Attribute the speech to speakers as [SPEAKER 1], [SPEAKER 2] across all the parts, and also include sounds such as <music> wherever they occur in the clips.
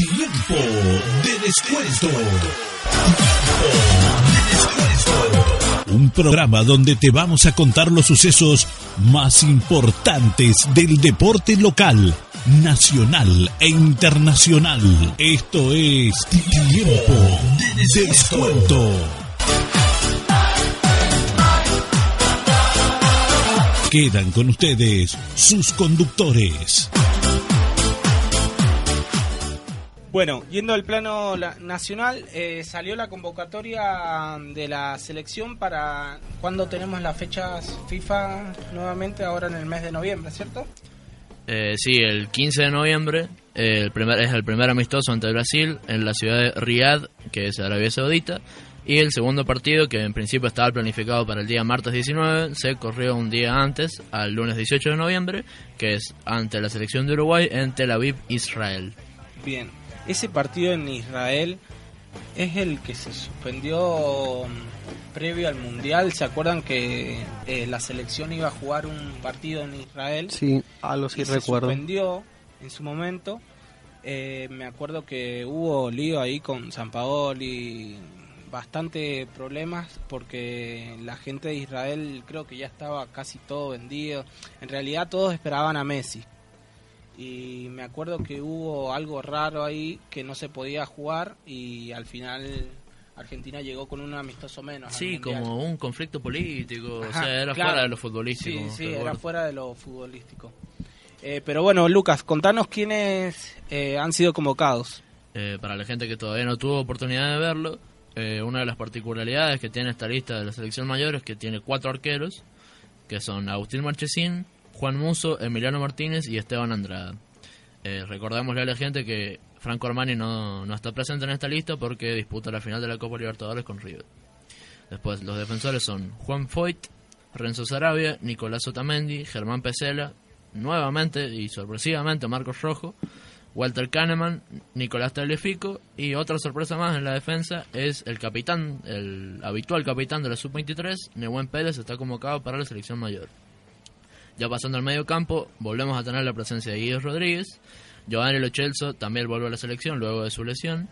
[SPEAKER 1] Tiempo de descuento. Un programa donde te vamos a contar los sucesos más importantes del deporte local, nacional e internacional. Esto es Tiempo de descuento. Quedan con ustedes sus conductores.
[SPEAKER 2] Bueno, yendo al plano la- nacional, eh, salió la convocatoria de la selección para cuando tenemos las fechas FIFA nuevamente, ahora en el mes de noviembre, ¿cierto?
[SPEAKER 3] Eh, sí, el 15 de noviembre eh, el primer, es el primer amistoso ante Brasil en la ciudad de Riyadh, que es Arabia Saudita. Y el segundo partido, que en principio estaba planificado para el día martes 19, se corrió un día antes, al lunes 18 de noviembre, que es ante la selección de Uruguay en Tel Aviv, Israel.
[SPEAKER 2] Bien, ese partido en Israel es el que se suspendió mm, previo al Mundial. ¿Se acuerdan que eh, la selección iba a jugar un partido en Israel?
[SPEAKER 4] Sí, algo sí
[SPEAKER 2] y se
[SPEAKER 4] recuerdo.
[SPEAKER 2] suspendió en su momento. Eh, me acuerdo que hubo lío ahí con San y bastante problemas porque la gente de Israel creo que ya estaba casi todo vendido. En realidad todos esperaban a Messi. Y me acuerdo que hubo algo raro ahí que no se podía jugar y al final Argentina llegó con un amistoso menos.
[SPEAKER 3] Sí, como un conflicto político, o sea, era
[SPEAKER 2] claro.
[SPEAKER 3] fuera de lo futbolístico.
[SPEAKER 2] Sí, sí, era fuera de lo futbolístico. Eh, pero bueno, Lucas, contanos quiénes eh, han sido convocados.
[SPEAKER 3] Eh, para la gente que todavía no tuvo oportunidad de verlo, eh, una de las particularidades que tiene esta lista de la selección mayor es que tiene cuatro arqueros, que son Agustín Marchesín, Juan Muso, Emiliano Martínez y Esteban Andrada. Eh, recordémosle a la gente que Franco Armani no, no está presente en esta lista porque disputa la final de la Copa Libertadores con River. Después, los defensores son Juan Foyt, Renzo Sarabia, Nicolás Otamendi, Germán Pesela, nuevamente y sorpresivamente Marcos Rojo, Walter Kahneman, Nicolás Tagliafico y otra sorpresa más en la defensa es el capitán, el habitual capitán de la Sub-23, Nehuen Pérez, está convocado para la selección mayor. Ya pasando al medio campo, volvemos a tener la presencia de Guido Rodríguez, Giovanni Lo Celso también vuelve a la selección luego de su lesión,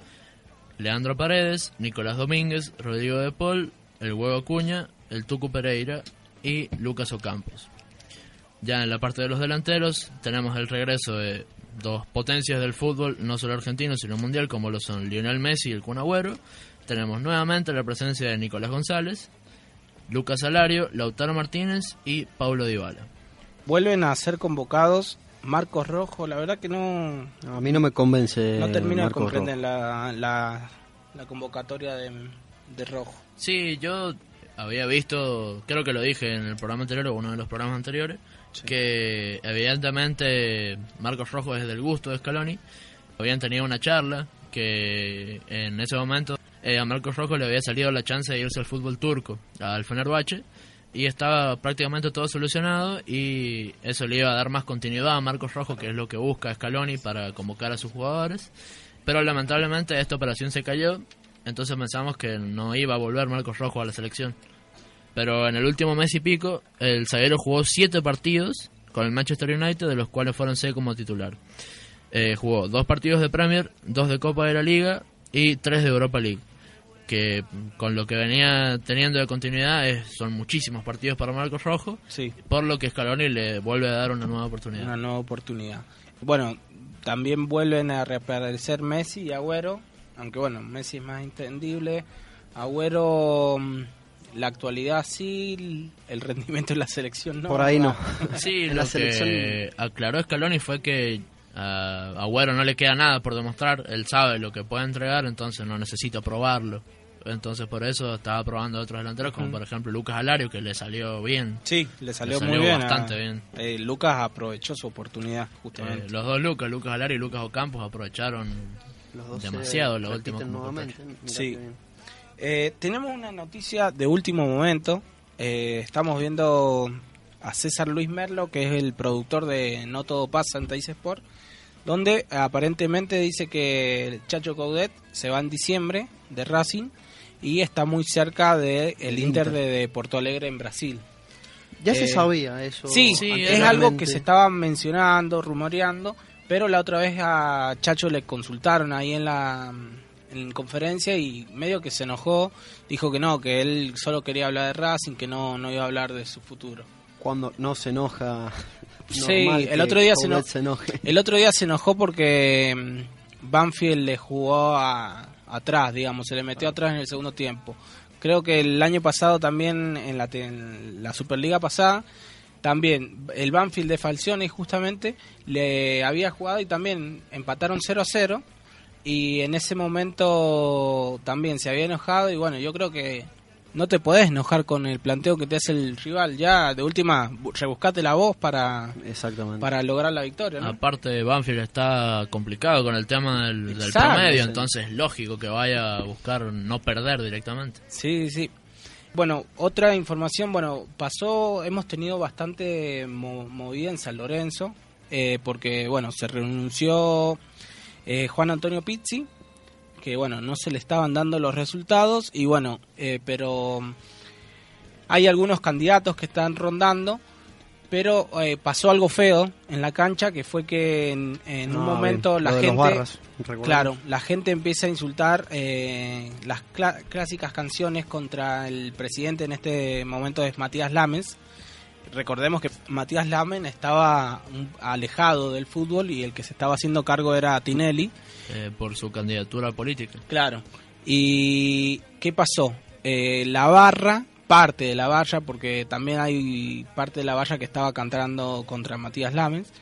[SPEAKER 3] Leandro Paredes, Nicolás Domínguez, Rodrigo de Paul, el Huevo Cuña, el Tucu Pereira y Lucas Ocampos. Ya en la parte de los delanteros tenemos el regreso de dos potencias del fútbol, no solo argentino, sino mundial, como lo son Lionel Messi y el Kun Agüero. Tenemos nuevamente la presencia de Nicolás González, Lucas Alario, Lautaro Martínez y Paulo Dybala.
[SPEAKER 2] Vuelven a ser convocados Marcos Rojo, la verdad que no,
[SPEAKER 4] A mí no me convence.
[SPEAKER 2] no termino de comprender la, la, la convocatoria de, de Rojo.
[SPEAKER 3] Sí, yo había visto, creo que lo dije en el programa anterior o uno de los programas anteriores, que evidentemente Marcos Rojo es del gusto de Scaloni. Habían tenido una charla que en ese momento eh, a Marcos Rojo le había salido la chance de irse al fútbol turco, al Fenerbahce, y estaba prácticamente todo solucionado y eso le iba a dar más continuidad a Marcos Rojo, que es lo que busca Scaloni para convocar a sus jugadores. Pero lamentablemente esta operación se cayó, entonces pensamos que no iba a volver Marcos Rojo a la selección. Pero en el último mes y pico, el zaguero jugó siete partidos con el Manchester United, de los cuales fueron seis como titular. Eh, jugó dos partidos de Premier, dos de Copa de la Liga y tres de Europa League. Que con lo que venía teniendo de continuidad es- son muchísimos partidos para Marcos Rojo,
[SPEAKER 2] Sí,
[SPEAKER 3] por lo que Scaloni le vuelve a dar una nueva oportunidad.
[SPEAKER 2] una nueva oportunidad. Bueno, también vuelven a reaparecer Messi y Agüero, aunque bueno, Messi es más entendible. Agüero, mm, la actualidad sí, el rendimiento de la selección no.
[SPEAKER 4] Por ahí no. <laughs>
[SPEAKER 3] Sí,
[SPEAKER 4] En
[SPEAKER 3] lo
[SPEAKER 4] la
[SPEAKER 3] que
[SPEAKER 4] selección-
[SPEAKER 3] aclaró Scaloni fue que a Agüero no le queda nada por demostrar, él sabe lo que puede entregar, entonces no necesita probarlo. Entonces por eso estaba probando otros delanteros, como por ejemplo Lucas Alario, que le salió bien.
[SPEAKER 2] Sí, le salió,
[SPEAKER 3] Le salió
[SPEAKER 2] muy bien. a-
[SPEAKER 3] bastante bien.
[SPEAKER 2] eh, Lucas aprovechó su oportunidad, justamente.
[SPEAKER 3] Eh, los dos Lucas, Lucas Alario y Lucas Ocampos, aprovecharon
[SPEAKER 4] Los dos
[SPEAKER 3] demasiado
[SPEAKER 4] nuevamente. Mirá
[SPEAKER 2] Sí. Eh, tenemos una noticia de último momento. Eh, estamos viendo a César Luis Merlo, que es el productor de No Todo Pasa en Teis Sport, donde aparentemente dice que el Chacho Coudet se va en diciembre de Racing y está muy cerca del el Inter,
[SPEAKER 4] Inter.
[SPEAKER 2] de, de Porto Alegre en Brasil.
[SPEAKER 4] Ya se
[SPEAKER 2] Eh,
[SPEAKER 4] sabía eso.
[SPEAKER 2] Sí,
[SPEAKER 3] Sí,
[SPEAKER 2] es algo que se estaba mencionando, rumoreando, Pero la otra vez a Chacho le consultaron ahí en la en conferencia y medio que se enojó, dijo que no, que él solo quería hablar de Racing, que no, no iba a hablar de su futuro.
[SPEAKER 4] Cuando no se enoja. <laughs>
[SPEAKER 2] Sí, el otro día se, eno-
[SPEAKER 4] se enoje.
[SPEAKER 2] el otro día se enojó porque mm, Banfield le jugó a- atrás, digamos, se le metió atrás en el segundo tiempo. Creo que el año pasado también, en la, en la Superliga pasada, también el Banfield de Falcioni justamente le había jugado y también empataron 0 a 0 y en ese momento también se había enojado y bueno, yo creo que no te podés enojar con el planteo que te hace el rival, ya de última bu- rebuscate la voz para,
[SPEAKER 4] Exactamente.
[SPEAKER 2] para lograr la victoria, ¿no?
[SPEAKER 3] Aparte, Banfield está complicado con el tema del, del
[SPEAKER 2] Exacto,
[SPEAKER 3] promedio,
[SPEAKER 2] sí.
[SPEAKER 3] entonces lógico que vaya a buscar no perder directamente.
[SPEAKER 2] Sí, sí. Bueno, otra información, bueno, pasó, hemos tenido bastante mo- movida en San Lorenzo, eh, porque, bueno, se renunció eh, Juan Antonio Pizzi, que, bueno, no se le estaban dando los resultados, y bueno, eh, pero hay algunos candidatos que están rondando, pero eh, pasó algo feo en la cancha, que fue que en, en un
[SPEAKER 4] Ah,
[SPEAKER 2] momento
[SPEAKER 4] bien.
[SPEAKER 2] la gente...
[SPEAKER 4] barras.
[SPEAKER 2] Claro, la gente empieza a insultar eh, las clásicas canciones contra el presidente, en este momento es Matías Lames. Recordemos que Matías Lamen estaba alejado del fútbol y el que se estaba haciendo cargo era Tinelli.
[SPEAKER 3] eh, por su candidatura política.
[SPEAKER 2] Claro. ¿Y qué pasó? Eh, la barra, parte de la barra, porque también hay parte de la barra que estaba cantando contra Matías Lames,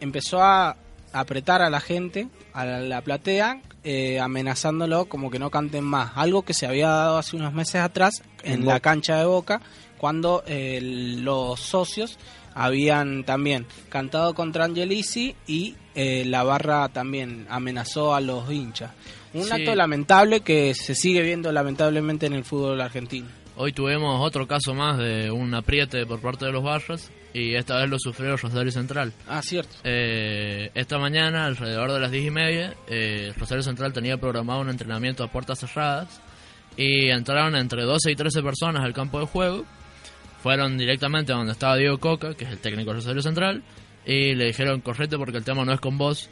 [SPEAKER 2] empezó a apretar a la gente, a la, la platea, eh, amenazándolo como que no canten más. Algo que se había dado hace unos meses atrás en
[SPEAKER 4] En
[SPEAKER 2] la cancha de Boca, cuando eh, los socios habían también cantado contra Angelici y eh, la barra también amenazó a los hinchas. Un
[SPEAKER 3] Sí.
[SPEAKER 2] acto lamentable que se sigue viendo lamentablemente en el fútbol argentino.
[SPEAKER 3] Hoy tuvimos otro caso más de un apriete por parte de los barras y esta vez lo sufrió Rosario Central.
[SPEAKER 2] Ah, cierto.
[SPEAKER 3] Eh, esta mañana, alrededor de las 10 y media, eh, Rosario Central tenía programado un entrenamiento a puertas cerradas y entraron entre 12 y 13 personas al campo de juego. Fueron directamente a donde estaba Diego Coca, que es el técnico de Rosario Central, y le dijeron, correte porque el tema no es con vos,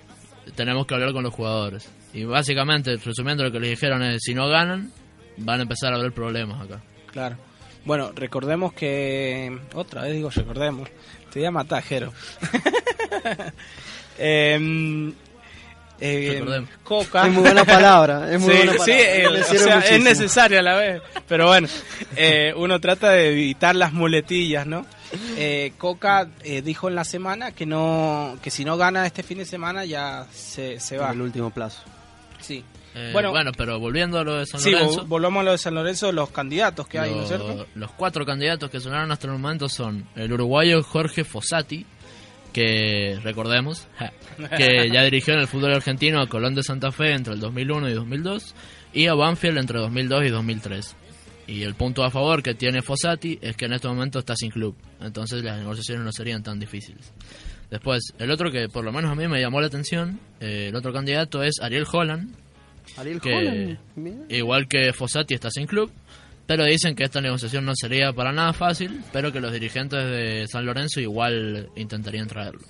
[SPEAKER 3] tenemos que hablar con los jugadores. Y básicamente, resumiendo lo que les dijeron es, si no ganan, van a empezar a haber problemas acá.
[SPEAKER 2] Claro. Bueno, recordemos que. Otra vez digo, recordemos. Te voy a. <laughs> Em, eh. Coca.
[SPEAKER 4] Es muy buena palabra. Es muy
[SPEAKER 2] sí,
[SPEAKER 4] buena
[SPEAKER 2] sí,
[SPEAKER 4] palabra.
[SPEAKER 2] eh,
[SPEAKER 4] Me
[SPEAKER 2] o
[SPEAKER 4] sirve
[SPEAKER 2] sea, es
[SPEAKER 4] muchísimo.
[SPEAKER 2] necesaria a la vez. Pero bueno, eh, uno trata de evitar las muletillas, ¿no? Eh, Coca eh, dijo en la semana que no que si no gana este fin de semana ya se, se va.
[SPEAKER 4] El último plazo.
[SPEAKER 2] Sí.
[SPEAKER 3] Eh,
[SPEAKER 2] Bueno.
[SPEAKER 3] bueno, pero volviendo a lo de San
[SPEAKER 2] Sí,
[SPEAKER 3] Lorenzo.
[SPEAKER 2] vol- volvamos a lo de San Lorenzo, los candidatos que hay, ¿no es cierto?
[SPEAKER 3] Los cuatro candidatos que sonaron hasta el momento son el uruguayo Jorge Fossati, que recordemos, que ya dirigió en el fútbol argentino a Colón de Santa Fe entre el 2001 y 2002 y a Banfield entre 2002 y 2003. Y el punto a favor que tiene Fossati es que en este momento está sin club, entonces las negociaciones no serían tan difíciles. Después, el otro que por lo menos a mí me llamó la atención, eh, el otro candidato es Ariel Holland,
[SPEAKER 4] Ariel
[SPEAKER 3] que
[SPEAKER 4] Holland.
[SPEAKER 3] igual que Fossati está sin club, pero dicen que esta negociación no sería para nada fácil, pero que los dirigentes de San Lorenzo igual intentarían traerlo.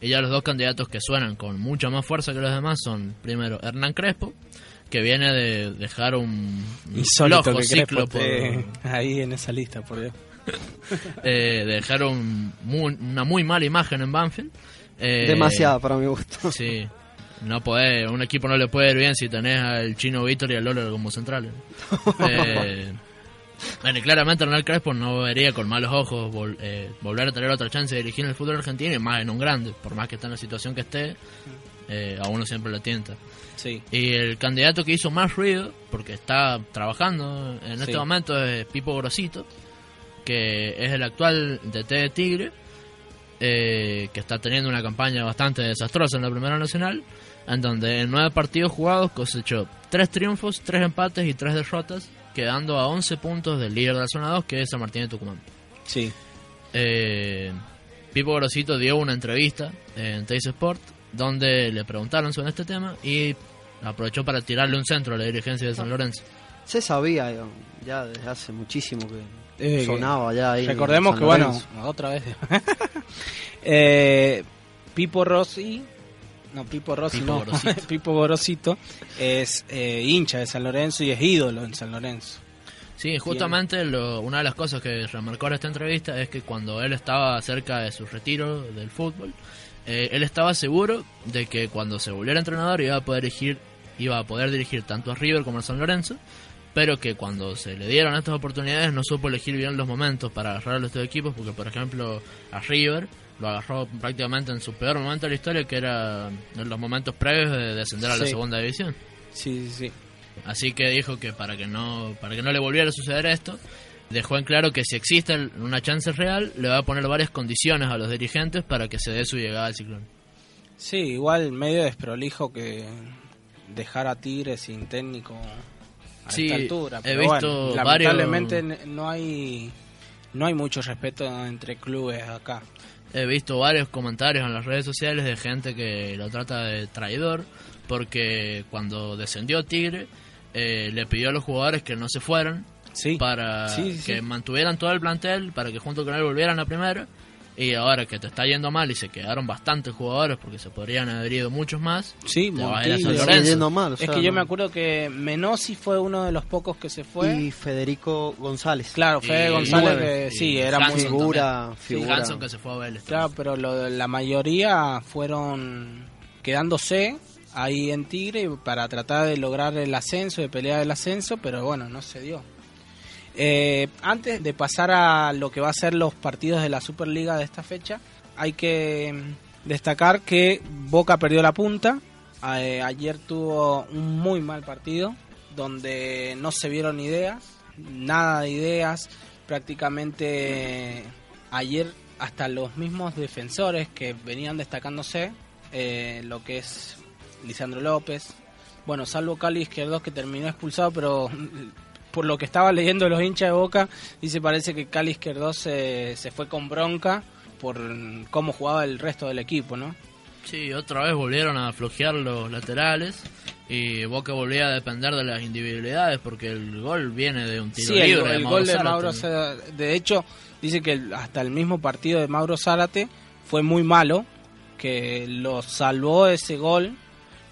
[SPEAKER 3] Y ya los dos candidatos que suenan con mucha más fuerza que los demás son, primero, Hernán Crespo, que viene de dejar un,
[SPEAKER 2] Insólito
[SPEAKER 3] flojo
[SPEAKER 2] que
[SPEAKER 3] ciclo
[SPEAKER 2] Crespo
[SPEAKER 3] por,
[SPEAKER 2] ahí en esa lista, por Dios. <laughs>
[SPEAKER 3] eh, de dejar un muy- una muy mala imagen en Banfield. Eh,
[SPEAKER 4] Demasiada para mi gusto.
[SPEAKER 3] Sí. <laughs> No podés, un equipo no le puede ir bien si tenés al Chino Víctor y al Lolo como centrales. <laughs> Eh, bueno, y claramente Hernán Crespo no vería con malos ojos vol- eh, volver a tener otra chance de dirigir el fútbol argentino y más en un grande, por más que esté en la situación que esté, eh, a uno siempre le tienta.
[SPEAKER 2] Sí.
[SPEAKER 3] Y el candidato que hizo más ruido, porque está trabajando en este momento, es Pipo Grosito, que es el actual DT de Tigre, eh, que está teniendo una campaña bastante desastrosa en la Primera Nacional, en donde en nueve partidos jugados cosechó tres triunfos, tres empates y tres derrotas, quedando a 11 puntos del líder de la zona 2, que es San Martín de Tucumán.
[SPEAKER 2] Sí.
[SPEAKER 3] Eh, Pipo Grosito dio una entrevista en Teis Sport donde le preguntaron sobre este tema y aprovechó para tirarle un centro a la dirigencia de San Lorenzo.
[SPEAKER 4] Se sabía ya desde hace muchísimo que
[SPEAKER 2] Eh,
[SPEAKER 4] sonaba ya ahí.
[SPEAKER 2] Recordemos que, bueno, <laughs> otra vez. <laughs> Eh, Pipo Rossi, no Pipo Rossi,
[SPEAKER 3] Pipo
[SPEAKER 2] no. <laughs> Pipo Gorosito es eh, hincha de San Lorenzo y es ídolo en San Lorenzo.
[SPEAKER 3] Sí, justamente lo- una de las cosas que remarcó en esta entrevista es que cuando él estaba cerca de su retiro del fútbol, eh, él estaba seguro de que cuando se volviera entrenador iba a poder dirigir, iba a poder dirigir tanto a River como a San Lorenzo, pero que cuando se le dieron estas oportunidades no supo elegir bien los momentos para agarrar a los dos equipos, porque por ejemplo a River lo agarró prácticamente en su peor momento de la historia, que era en los momentos previos de descender a la
[SPEAKER 2] Sí.
[SPEAKER 3] segunda división.
[SPEAKER 2] Sí, sí, sí.
[SPEAKER 3] Así que dijo que para que no para que no le volviera a suceder esto, dejó en claro que si existe una chance real, le va a poner varias condiciones a los dirigentes para que se dé su llegada al ciclón.
[SPEAKER 2] Sí, igual medio desprolijo que dejar a Tigre sin técnico a
[SPEAKER 3] Sí,
[SPEAKER 2] esta altura.
[SPEAKER 3] he
[SPEAKER 2] Pero
[SPEAKER 3] visto
[SPEAKER 2] bueno,
[SPEAKER 3] varios-
[SPEAKER 2] lamentablemente no hay no hay mucho respeto entre clubes acá.
[SPEAKER 3] He visto varios comentarios en las redes sociales de gente que lo trata de traidor porque cuando descendió Tigre eh, le pidió a los jugadores que no se fueran
[SPEAKER 2] Sí.
[SPEAKER 3] para
[SPEAKER 2] Sí,
[SPEAKER 3] que mantuvieran todo el plantel, para que junto con él volvieran a primera. Y ahora que te está yendo mal y se quedaron bastantes jugadores porque se podrían haber ido muchos más,
[SPEAKER 2] Sí,
[SPEAKER 4] yendo mal, o
[SPEAKER 2] Es que yo me acuerdo que Menossi fue uno de los pocos que se fue.
[SPEAKER 4] Y Federico González.
[SPEAKER 2] claro, Fede González
[SPEAKER 3] nueve.
[SPEAKER 2] que
[SPEAKER 3] Y
[SPEAKER 2] sí, era
[SPEAKER 3] Hanson
[SPEAKER 2] muy
[SPEAKER 4] figura, figura.
[SPEAKER 3] Hanson que se fue a Vélez.
[SPEAKER 2] Claro, pero lo- la mayoría fueron quedándose ahí en Tigre para tratar de lograr el ascenso, de pelear el ascenso, pero bueno, no se dio. Eh, antes de pasar a lo que va a ser los partidos de la Superliga de esta fecha, hay que mm, destacar que Boca perdió la punta. Eh, ayer tuvo un muy mal partido donde no se vieron ideas, nada de ideas. Prácticamente ayer hasta los mismos defensores que venían destacándose, eh, lo que es Lisandro López, bueno, salvo Cali Izquierdos que terminó expulsado, pero por lo que estaba leyendo los hinchas de Boca, dice parece que Cali Izquierdos se, se fue con bronca por cómo jugaba el resto del equipo, ¿no?
[SPEAKER 3] Sí, otra vez volvieron a flojear los laterales y Boca volvía a depender de las individualidades porque el gol viene de un tiro
[SPEAKER 2] Sí, el,
[SPEAKER 3] libre.
[SPEAKER 2] el
[SPEAKER 3] de
[SPEAKER 2] gol de. Mauro Zárate, de hecho, dice que hasta el mismo partido de Mauro Zárate fue muy malo, que lo salvó ese gol,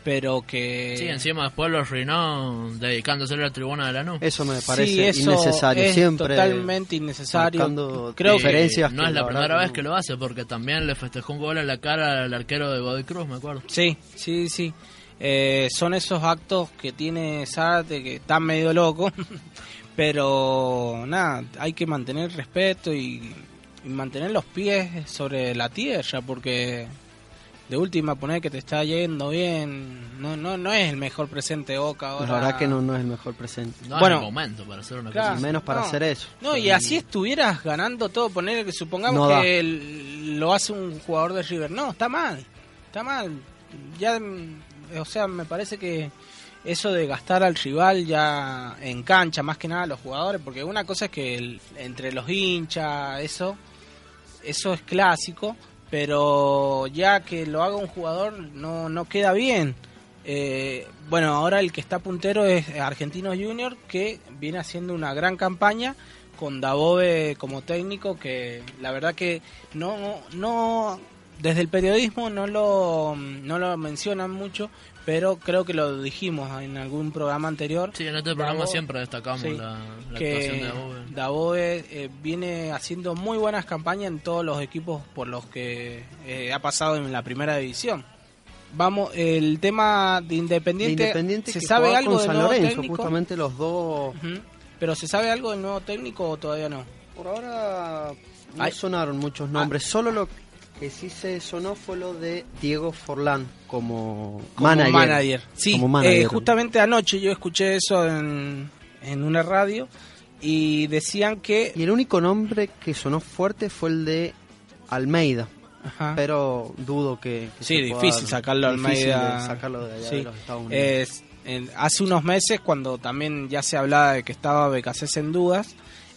[SPEAKER 2] pero que...
[SPEAKER 3] Sí, encima después lo arruinó dedicándose a la tribuna de la NU.
[SPEAKER 4] Eso me
[SPEAKER 2] Sí,
[SPEAKER 4] parece
[SPEAKER 2] eso
[SPEAKER 4] innecesario.
[SPEAKER 2] es
[SPEAKER 4] Siempre
[SPEAKER 2] totalmente innecesario. Creo que
[SPEAKER 4] diferencias.
[SPEAKER 3] no
[SPEAKER 4] que
[SPEAKER 3] es la
[SPEAKER 4] verdad
[SPEAKER 3] primera vez que lo hace porque también le festejó un gol en la cara al arquero de Godoy Cruz, me acuerdo.
[SPEAKER 2] Sí, sí, sí. Eh, son esos actos que tiene Zárate que está medio loco, <laughs> pero nada, hay que mantener respeto y, y mantener los pies sobre la tierra porque de última poner que te está yendo bien, no no no es el mejor presente de Boca ahora.
[SPEAKER 4] La verdad que no, no es el mejor presente.
[SPEAKER 3] No
[SPEAKER 2] Bueno,
[SPEAKER 3] es el momento para hacer una
[SPEAKER 2] claro.
[SPEAKER 3] cosa
[SPEAKER 4] menos para
[SPEAKER 2] no.
[SPEAKER 4] hacer eso.
[SPEAKER 2] No, y así estuvieras ganando todo, poner que supongamos
[SPEAKER 4] No
[SPEAKER 2] que el- lo hace un jugador de River. No, está mal, está mal. Ya, mm, o sea, me parece que eso de gastar al rival ya en cancha, más que nada los jugadores, porque una cosa es que el- entre los hinchas, eso, eso es clásico, pero ya que lo haga un jugador no, no queda bien. Eh, bueno, ahora el que está puntero es Argentinos Junior, que viene haciendo una gran campaña con Dabove como técnico, que la verdad que no, no desde el periodismo no lo, no lo mencionan mucho, pero creo que lo dijimos en algún programa anterior.
[SPEAKER 3] Sí, en este programa
[SPEAKER 2] Davo-
[SPEAKER 3] siempre destacamos
[SPEAKER 2] sí,
[SPEAKER 3] la, la actuación
[SPEAKER 2] que
[SPEAKER 3] de Dabove.
[SPEAKER 2] Dabove eh, viene haciendo muy buenas campañas en todos los equipos por los que eh, ha pasado en la primera división. Vamos, el tema de
[SPEAKER 4] De
[SPEAKER 2] Independiente,
[SPEAKER 4] Independiente
[SPEAKER 2] ¿se sabe algo
[SPEAKER 4] con
[SPEAKER 2] del
[SPEAKER 4] San
[SPEAKER 2] nuevo
[SPEAKER 4] Lorenzo,
[SPEAKER 2] técnico?
[SPEAKER 4] justamente los dos.
[SPEAKER 2] Pero ¿se sabe algo del nuevo técnico o todavía no?
[SPEAKER 4] Por ahora no
[SPEAKER 2] Ay.
[SPEAKER 4] sonaron muchos nombres, solo lo que sí se sonó fue lo de Diego Forlán como,
[SPEAKER 2] Como
[SPEAKER 4] manager.
[SPEAKER 2] manager. Sí,
[SPEAKER 4] Como manager.
[SPEAKER 2] eh, justamente anoche yo escuché eso en, en una radio y decían que...
[SPEAKER 4] Y el único nombre que sonó fuerte fue el de Almeida,
[SPEAKER 2] Ajá.
[SPEAKER 4] pero dudo que... que
[SPEAKER 2] Sí, difícil sacarlo
[SPEAKER 4] difícil
[SPEAKER 2] Almeida.
[SPEAKER 4] de sacarlo de allá
[SPEAKER 2] Sí.
[SPEAKER 4] de los Estados Unidos.
[SPEAKER 2] Es- en- hace unos meses, cuando también ya se hablaba de que estaba Becasés en dudas,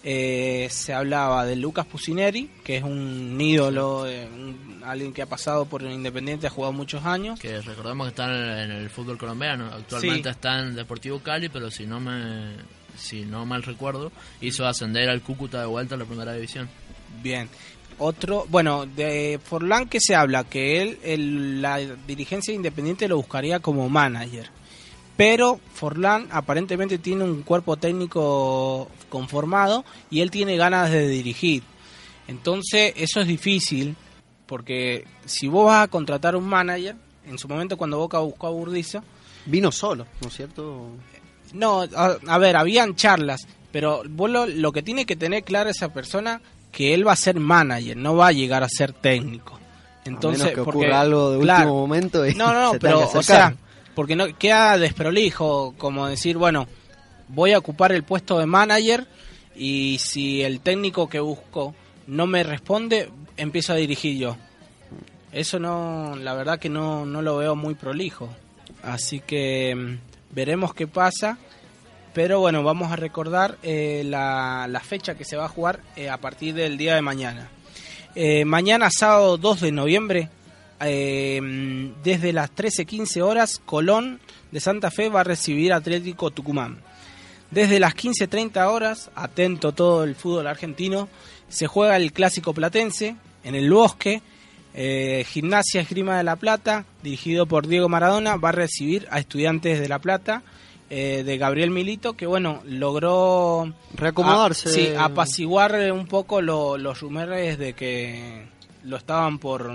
[SPEAKER 2] eh, se hablaba de Lucas Pusineri, que es un ídolo, eh, un- alguien que ha pasado por el Independiente, ha jugado muchos años.
[SPEAKER 3] Que recordemos que está en el, en el fútbol colombiano. Actualmente
[SPEAKER 2] Sí.
[SPEAKER 3] está en Deportivo Cali, pero si no me si no mal recuerdo, hizo ascender al Cúcuta de vuelta a la primera división.
[SPEAKER 2] Bien. otro, bueno, de Forlán que se habla que él, el- la dirigencia independiente lo buscaría como manager. Pero Forlán aparentemente tiene un cuerpo técnico conformado y él tiene ganas de dirigir. Entonces, eso es difícil porque si vos vas a contratar un manager, en su momento cuando Boca buscó a Burdizo,
[SPEAKER 4] Vino solo, ¿no es cierto?
[SPEAKER 2] no, a, a ver, habían charlas, pero vos lo, lo que tiene que tener claro esa persona que él va a ser manager, no va a llegar a ser técnico. Entonces,
[SPEAKER 4] a menos que
[SPEAKER 2] porque-
[SPEAKER 4] ocurra algo de
[SPEAKER 2] claro,
[SPEAKER 4] último momento y
[SPEAKER 2] no, no, no, pero, o sea. Porque no queda desprolijo como decir, bueno, voy a ocupar el puesto de manager y si el técnico que busco no me responde, empiezo a dirigir yo. Eso no, la verdad que no, no lo veo muy prolijo. Así que mm, veremos qué pasa. Pero bueno, vamos a recordar eh, la, la fecha que se va a jugar eh, a partir del día de mañana. Eh, mañana, sábado 2 de noviembre, eh, desde las 13.15 horas, Colón de Santa Fe va a recibir Atlético Tucumán. Desde las 15.30 horas, atento todo el fútbol argentino, se juega el clásico platense en el Bosque. Eh, Gimnasia Esgrima de La Plata, dirigido por Diego Maradona, va a recibir a Estudiantes de La Plata eh, de Gabriel Milito, que bueno, logró
[SPEAKER 4] Reacomodarse.
[SPEAKER 2] a- sí, apaciguar un poco lo- los rumores de que lo estaban por...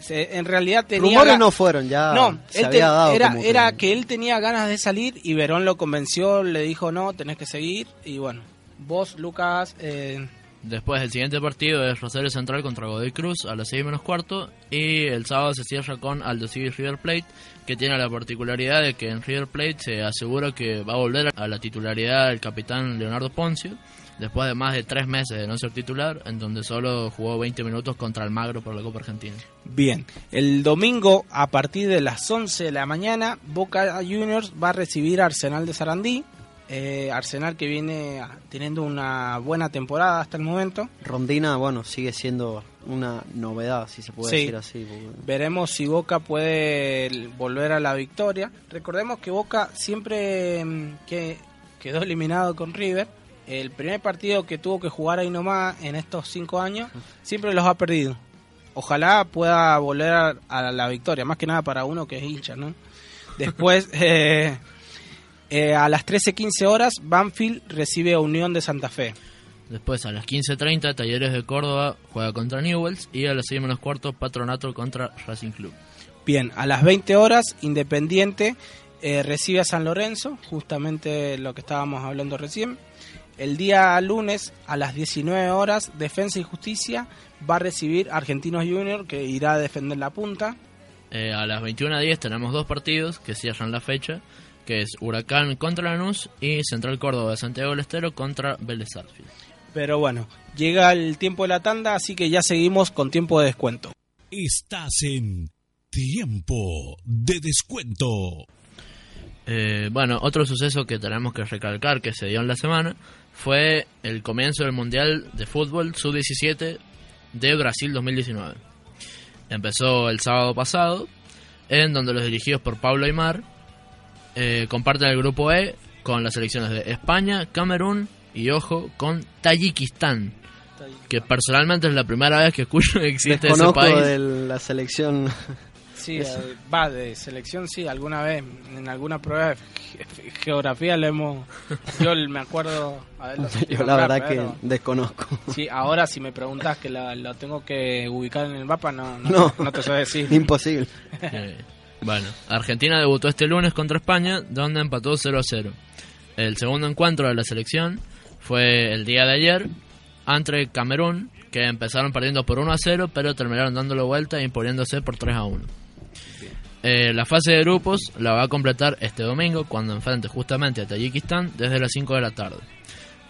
[SPEAKER 2] se- en realidad tenía...
[SPEAKER 4] Rumores no fueron, ya
[SPEAKER 2] no,
[SPEAKER 4] se
[SPEAKER 2] él
[SPEAKER 4] había
[SPEAKER 2] te-
[SPEAKER 4] dado
[SPEAKER 2] era,
[SPEAKER 4] como
[SPEAKER 2] era que él tenía ganas de salir y Verón lo convenció, le dijo no, tenés que seguir y bueno, vos Lucas, eh,
[SPEAKER 3] Después el siguiente partido es Rosario Central contra Godoy Cruz a las 6 menos cuarto y el sábado se cierra con Aldo Civi River Plate que tiene la particularidad de que en River Plate se asegura que va a volver a la titularidad el capitán Leonardo Poncio después de más de tres meses de no ser titular en donde solo jugó 20 minutos contra Almagro por la Copa Argentina.
[SPEAKER 2] bien, el domingo a partir de las 11 de la mañana Boca Juniors va a recibir a Arsenal de Sarandí, eh, Arsenal que viene teniendo una buena temporada hasta el momento.
[SPEAKER 4] Rondina, bueno, sigue siendo una novedad, si se puede
[SPEAKER 2] Sí.
[SPEAKER 4] decir así. porque-
[SPEAKER 2] Veremos si Boca puede volver a la victoria. Recordemos que Boca siempre mm, que quedó eliminado con River. El primer partido que tuvo que jugar ahí nomás en estos cinco años, siempre los ha perdido. Ojalá pueda volver a, a la victoria, más que nada para uno que es hincha, ¿no? Después, <laughs> eh, eh, a las 13.15 horas, Banfield recibe a Unión de Santa Fe.
[SPEAKER 3] Después a las 15.30 Talleres de Córdoba juega contra Newells y a las 6 menos cuarto Patronato contra Racing Club.
[SPEAKER 2] Bien, a las 20 horas, Independiente eh, recibe a San Lorenzo, justamente lo que estábamos hablando recién. El día lunes, a las 19 horas, Defensa y Justicia va a recibir a Argentinos Junior, que irá a defender la punta.
[SPEAKER 3] Eh, a las 21.10 tenemos dos partidos que cierran la fecha, que es Huracán contra Lanús y Central Córdoba de Santiago del Estero contra Vélez Sarsfield.
[SPEAKER 2] Pero bueno, llega el tiempo de la tanda, así que ya seguimos con tiempo de descuento.
[SPEAKER 1] Estás en Tiempo de Descuento.
[SPEAKER 3] Eh, bueno, otro suceso que tenemos que recalcar que se dio en la semana fue el comienzo del Mundial de Fútbol Sub-17 de Brasil 2019. Empezó el sábado pasado, en donde los dirigidos por Pablo Aymar eh, comparten el grupo E con las selecciones de España, Camerún y, ojo, con Tayikistán, que personalmente es la primera vez que escucho que existe ese país.
[SPEAKER 4] de la selección.
[SPEAKER 2] Sí, eh, va de selección, sí, alguna vez, en alguna prueba de ge- geografía le hemos... Yo me acuerdo... haberlo <laughs>
[SPEAKER 4] Yo la verdad
[SPEAKER 2] pero-
[SPEAKER 4] que desconozco.
[SPEAKER 2] Sí, ahora si me preguntas que la- lo tengo que ubicar en el mapa, no, no,
[SPEAKER 4] No.
[SPEAKER 2] no te sé decir. <laughs>
[SPEAKER 4] Imposible. <laughs>
[SPEAKER 3] Eh, bueno, Argentina debutó este lunes contra España, donde empató 0 a 0. El segundo encuentro de la selección fue el día de ayer entre Camerún, que empezaron perdiendo por 1 a 0, pero terminaron dándole vuelta e imponiéndose por 3 a 1. Eh, la fase de grupos la va a completar este domingo, cuando enfrente justamente a Tayikistán desde las 5 de la tarde.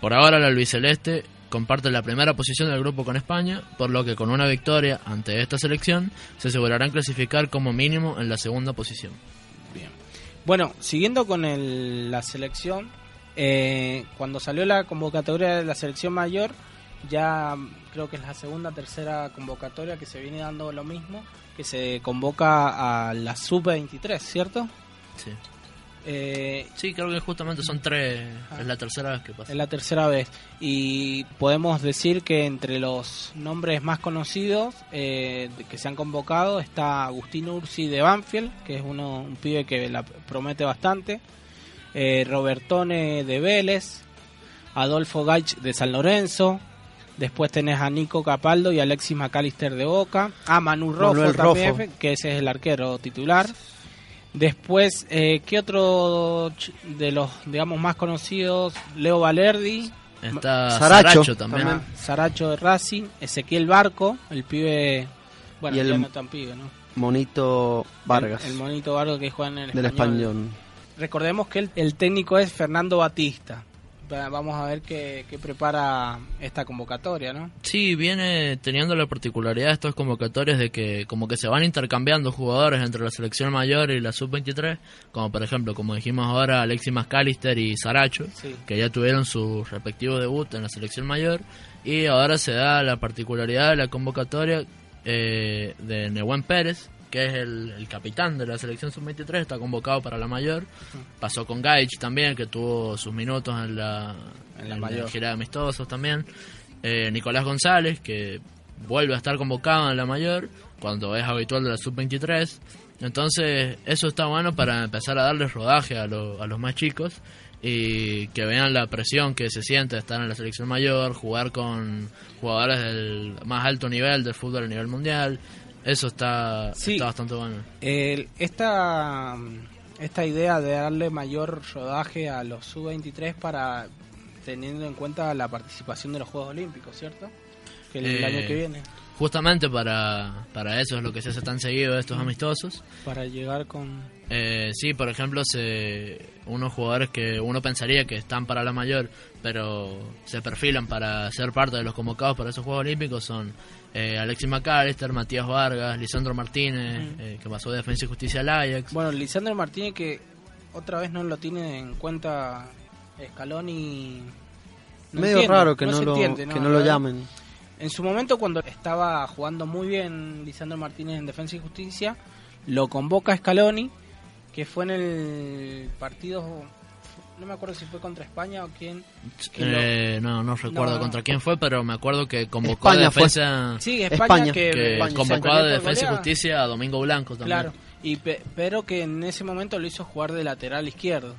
[SPEAKER 3] Por ahora, la albiceleste comparte la primera posición del grupo con España, por lo que con una victoria ante esta selección se asegurarán clasificar como mínimo en la segunda posición.
[SPEAKER 2] Bueno, siguiendo con el- la selección, eh, cuando salió la convocatoria de la selección mayor, ya creo que es la segunda, tercera convocatoria que se viene dando lo mismo, que se convoca a la sub-23, ¿cierto?
[SPEAKER 3] Sí.
[SPEAKER 2] Eh,
[SPEAKER 3] Sí, creo que justamente son tres. Es la tercera vez que pasa.
[SPEAKER 2] es la tercera vez. Y podemos decir que entre los nombres más conocidos eh, que se han convocado está Agustín Ursi de Banfield, que es uno, un pibe que la promete bastante. eh, Robertone de Vélez. Adolfo Gaich de San Lorenzo. Después tenés a Nico Capaldo y Alexis McAllister de Boca. A Manu Rojo también,
[SPEAKER 4] Rojo.
[SPEAKER 2] que ese es el arquero titular. Después, eh, ¿qué otro de los, digamos, más conocidos? Leo Valerdi,
[SPEAKER 3] Está
[SPEAKER 4] Saracho,
[SPEAKER 3] Saracho, también.
[SPEAKER 4] también.
[SPEAKER 2] Saracho de Racing, Ezequiel Barco, el pibe, bueno,
[SPEAKER 4] Y el-
[SPEAKER 2] ya no tan pibe, ¿no?
[SPEAKER 4] Monito Vargas,
[SPEAKER 2] El, el monito Vargas que juega en el
[SPEAKER 4] del español.
[SPEAKER 2] Recordemos que el, el técnico es Fernando Batista. Va- Vamos a ver qué, qué prepara esta convocatoria, ¿no?
[SPEAKER 3] Sí, viene teniendo la particularidad de estos convocatorios de que como que se van intercambiando jugadores entre la selección mayor y la sub-23, como por ejemplo, como dijimos ahora, Alexis McAllister y Saracho,
[SPEAKER 2] Sí.
[SPEAKER 3] que ya tuvieron su respectivo debut en la selección mayor, y ahora se da la particularidad de la convocatoria eh, de Nehuen Pérez, que es el, el capitán de la selección sub-23, está convocado para la mayor, pasó con Gaich también, que tuvo sus minutos en la,
[SPEAKER 2] En la mayor.
[SPEAKER 3] gira de amistosos también, eh, Nicolás González, que vuelve a estar convocado en la mayor, cuando es habitual de la sub-23, entonces eso está bueno para empezar a darles rodaje a, lo- a los más chicos y que vean la presión que se siente de estar en la selección mayor, jugar con jugadores del más alto nivel del fútbol a nivel mundial. Eso está,
[SPEAKER 2] Sí.
[SPEAKER 3] está bastante bueno.
[SPEAKER 2] El- esta, esta idea de darle mayor rodaje a los sub-23 para teniendo en cuenta la participación de los Juegos Olímpicos, ¿cierto? Que el,
[SPEAKER 3] Eh,
[SPEAKER 2] año que viene,
[SPEAKER 3] Justamente para, para eso es lo que se hace tan seguido de estos amistosos.
[SPEAKER 2] para llegar con...
[SPEAKER 3] Eh, sí, por ejemplo, se, unos jugadores que uno pensaría que están para la mayor, pero se perfilan para ser parte de los convocados para esos Juegos Olímpicos son eh, Alexis McAllister, Matías Vargas, Lisandro Martínez, eh, que pasó de Defensa y Justicia al Ajax.
[SPEAKER 2] Bueno, Lisandro Martínez que otra vez no lo tiene en cuenta Scaloni... no
[SPEAKER 4] Medio
[SPEAKER 2] entiendo,
[SPEAKER 4] raro que no,
[SPEAKER 2] se
[SPEAKER 4] lo,
[SPEAKER 2] entiende,
[SPEAKER 4] que no lo llamen.
[SPEAKER 2] En su momento, cuando estaba jugando muy bien Lisandro Martínez en Defensa y Justicia, lo convoca Scaloni, que fue en el partido, no me acuerdo si fue contra España o quién. lo-
[SPEAKER 3] Eh, no, no recuerdo
[SPEAKER 2] No.
[SPEAKER 3] contra quién fue, pero me acuerdo que convocó
[SPEAKER 4] España
[SPEAKER 3] a
[SPEAKER 4] fue.
[SPEAKER 3] Defensa,
[SPEAKER 2] sí, España,
[SPEAKER 4] España,
[SPEAKER 2] que,
[SPEAKER 3] que
[SPEAKER 4] España,
[SPEAKER 3] convocó a Defensa y. Justicia a Domingo Blanco también.
[SPEAKER 2] Claro, y pe- pero que en ese momento lo hizo jugar de lateral izquierdo.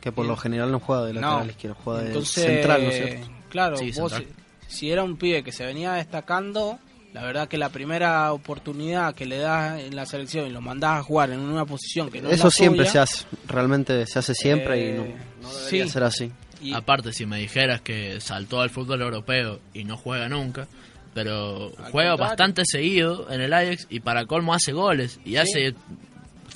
[SPEAKER 4] Que por lo general no juega de lateral
[SPEAKER 2] No.
[SPEAKER 4] izquierdo, juega de
[SPEAKER 2] Entonces,
[SPEAKER 4] central, ¿no es cierto?
[SPEAKER 2] Claro,
[SPEAKER 3] Sí,
[SPEAKER 2] vos,
[SPEAKER 3] central.
[SPEAKER 2] Si, era un pibe que se venía destacando, la verdad que la primera oportunidad que le das en la selección y lo mandás a jugar en una posición que no es
[SPEAKER 4] Eso
[SPEAKER 2] la
[SPEAKER 4] siempre se hace, realmente se hace siempre y
[SPEAKER 2] Eh,
[SPEAKER 4] no, no debería
[SPEAKER 2] sí.
[SPEAKER 4] ser así.
[SPEAKER 2] y-
[SPEAKER 3] Aparte, si me dijeras que saltó al fútbol europeo y no juega nunca, pero juega
[SPEAKER 2] contrario.
[SPEAKER 3] bastante seguido en el Ajax y para colmo hace goles y hace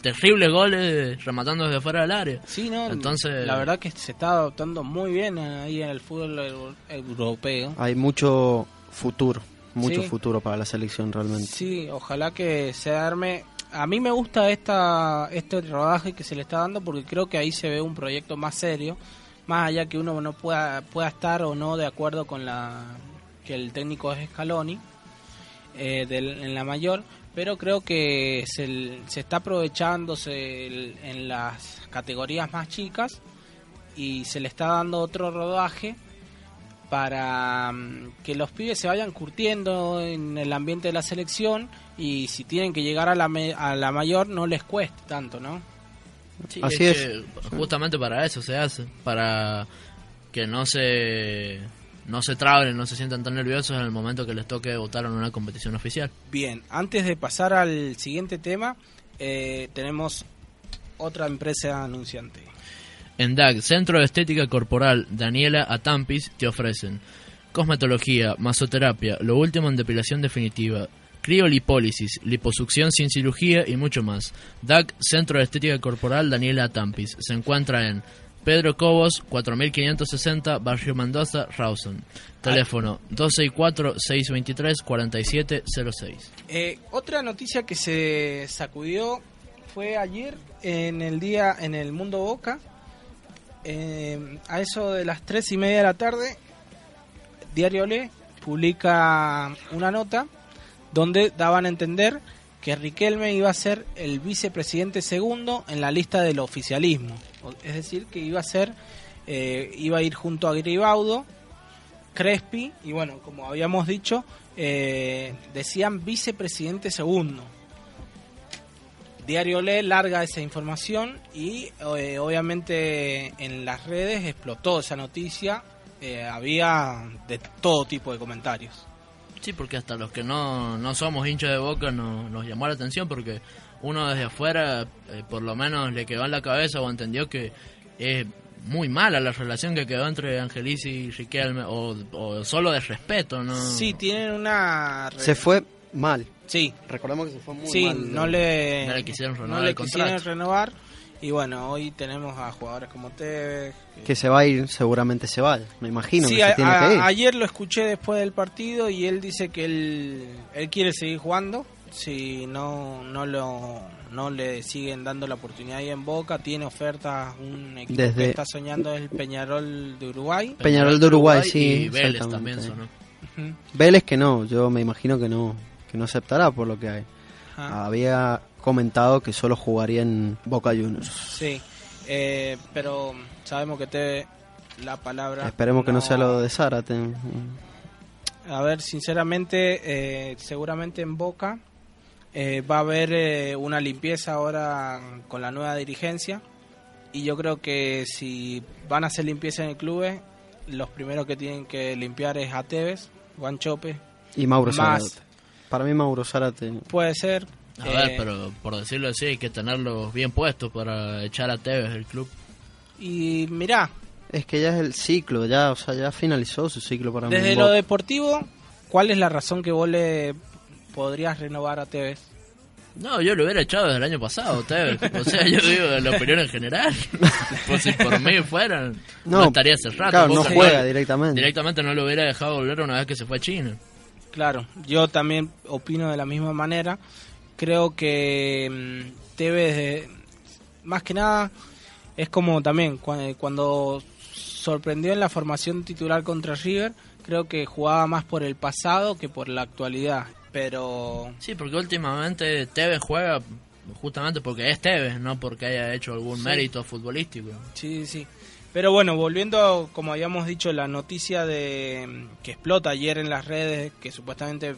[SPEAKER 3] terribles goles rematando desde fuera del área.
[SPEAKER 2] Sí, no,
[SPEAKER 3] Entonces-
[SPEAKER 2] la verdad que se está adoptando muy bien ahí en el fútbol euro- europeo.
[SPEAKER 4] Hay mucho futuro, mucho
[SPEAKER 2] Sí.
[SPEAKER 4] futuro para la selección realmente.
[SPEAKER 2] Sí, ojalá que se arme. A mí me gusta esta este rodaje que se le está dando porque creo que ahí se ve un proyecto más serio, más allá que uno no pueda pueda estar o no de acuerdo con la que el técnico es Scaloni eh, del- en la mayor, pero creo que se, se está aprovechándose el- en las categorías más chicas y se le está dando otro rodaje para mm, que los pibes se vayan curtiendo en el ambiente de la selección y si tienen que llegar a la, me- a la mayor no les cueste tanto, ¿no?
[SPEAKER 3] Sí,
[SPEAKER 4] Así
[SPEAKER 3] es
[SPEAKER 4] es.
[SPEAKER 3] que justamente para eso se hace, para que no se no se traben, no se sientan tan nerviosos en el momento que les toque votar en una competición oficial.
[SPEAKER 2] Bien, antes de pasar al siguiente tema, eh, tenemos otra empresa anunciante.
[SPEAKER 3] En DAG, Centro de Estética Corporal Daniela Atampis, te ofrecen cosmetología, masoterapia, lo último en depilación definitiva, criolipólisis, liposucción sin cirugía y mucho más. DAG, Centro de Estética Corporal Daniela Atampis, se encuentra en Pedro Cobos, 4560, Barrio Mendoza, Rawson. Teléfono 264-623-4706.
[SPEAKER 2] Eh, otra noticia que se sacudió fue ayer en el día en el Mundo Boca. Eh, a eso de las tres y media de la tarde, Diario Le publica una nota donde daban a entender que Riquelme iba a ser el vicepresidente segundo en la lista del oficialismo. Es decir, que iba a ser, eh, iba a ir junto a Gribaudo, Crespi, y bueno, como habíamos dicho, eh, decían vicepresidente segundo. Diario Le larga esa información y eh, obviamente en las redes explotó esa noticia. eh, había de todo tipo de comentarios.
[SPEAKER 3] Sí, porque hasta los que no, no somos hinchas de boca no- nos llamó la atención porque uno desde afuera eh, por lo menos le quedó en la cabeza o entendió que es muy mala la relación que quedó entre Angelici y Riquelme o, o solo de respeto, ¿no?
[SPEAKER 2] Sí, tienen una...
[SPEAKER 4] Se fue mal.
[SPEAKER 2] Sí,
[SPEAKER 4] Recordemos que se fue muy
[SPEAKER 2] sí,
[SPEAKER 4] mal.
[SPEAKER 2] no le,
[SPEAKER 3] No le quisieron renovar
[SPEAKER 2] no le
[SPEAKER 3] el
[SPEAKER 2] quisieron renovar. Y bueno, hoy tenemos a jugadores como Tevez.
[SPEAKER 4] Que se va a ir, seguramente se va. Me imagino
[SPEAKER 2] Sí,
[SPEAKER 4] que
[SPEAKER 2] a-
[SPEAKER 4] se tiene
[SPEAKER 2] a-
[SPEAKER 4] que ir.
[SPEAKER 2] ayer lo escuché después del partido y él dice que él, él quiere seguir jugando. Si no, no, lo, no le siguen dando la oportunidad ahí en Boca, tiene ofertas. Un equipo que está soñando es el Peñarol de Uruguay.
[SPEAKER 4] Peñarol de Uruguay, sí,
[SPEAKER 3] Y Vélez también sonó.
[SPEAKER 4] Vélez que no, yo me imagino que no, que no aceptará por lo que hay.
[SPEAKER 2] Ajá.
[SPEAKER 4] Había comentado que solo jugaría en Boca Juniors.
[SPEAKER 2] Sí, eh, pero sabemos que te la palabra.
[SPEAKER 4] Esperemos que no sea lo de Zárate.
[SPEAKER 2] A ver, sinceramente, eh, seguramente en Boca eh, va a haber eh, una limpieza ahora con la nueva dirigencia. Y yo creo que si van a hacer limpieza en el club, los primeros que tienen que limpiar es a Tevez, Juan Chope.
[SPEAKER 4] Y Mauro
[SPEAKER 2] Más.
[SPEAKER 4] Zárate. Para mí Mauro Zárate
[SPEAKER 2] Puede ser.
[SPEAKER 3] A
[SPEAKER 2] eh,
[SPEAKER 3] ver, pero por decirlo así, hay que tenerlos bien puestos para echar a Tevez del club.
[SPEAKER 2] Y mirá,
[SPEAKER 4] es que ya es el ciclo, ya, o sea, ya finalizó su ciclo para mí.
[SPEAKER 2] desde lo deportivo, ¿cuál es la razón que vos le podrías renovar a Tevez?
[SPEAKER 3] No, yo lo hubiera echado desde el año pasado, Tevez. <laughs> O sea, yo digo la opinión en general. <laughs> pues si por mí fuera, no,
[SPEAKER 4] No,
[SPEAKER 3] estaría hace rato.
[SPEAKER 4] claro, no juega directamente.
[SPEAKER 3] Directamente no lo hubiera dejado volver una vez que se fue a China.
[SPEAKER 2] Claro, yo también opino de la misma manera. Creo que mm, Tevez, eh, más que nada, es como también cua- cuando sorprendió en la formación titular contra River, creo que jugaba más por el pasado que por la actualidad. Pero
[SPEAKER 3] Sí, porque últimamente Tevez juega justamente porque es Tevez, no porque haya hecho algún
[SPEAKER 2] Sí.
[SPEAKER 3] mérito futbolístico.
[SPEAKER 2] Sí, sí. Pero bueno, volviendo, como habíamos dicho, la noticia de mm, que explota ayer en las redes, que supuestamente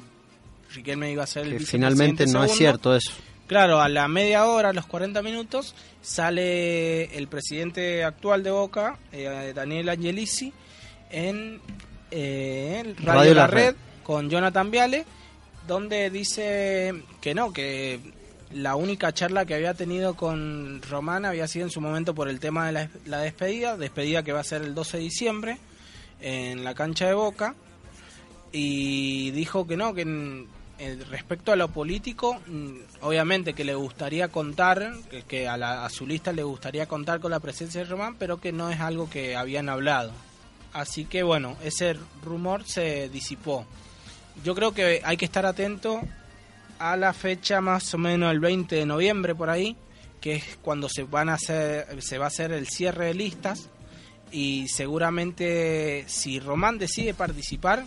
[SPEAKER 2] Riquelme iba a ser el
[SPEAKER 4] finalmente no es cierto eso.
[SPEAKER 2] Claro, a la media hora, a los 40 minutos, sale el presidente actual de Boca, eh, Daniel Angelici, en, eh, Radio,
[SPEAKER 4] Radio
[SPEAKER 2] La
[SPEAKER 4] La
[SPEAKER 2] Red,
[SPEAKER 4] Red.
[SPEAKER 2] con Jonathan Viale, donde dice que no, que la única charla que había tenido con Román había sido en su momento por el tema de la, la despedida, despedida que va a ser el 12 de diciembre en la cancha de Boca, y dijo que no, que en respecto a lo político, mm, obviamente que le gustaría contar, que, que a, la- a su lista le gustaría contar con la presencia de Román, pero que no es algo que habían hablado. Así que bueno, ese rumor se disipó. Yo creo que hay que estar atento a la fecha más o menos el 20 de noviembre por ahí, que es cuando se van a hacer se va a hacer el cierre de listas y seguramente si Román decide participar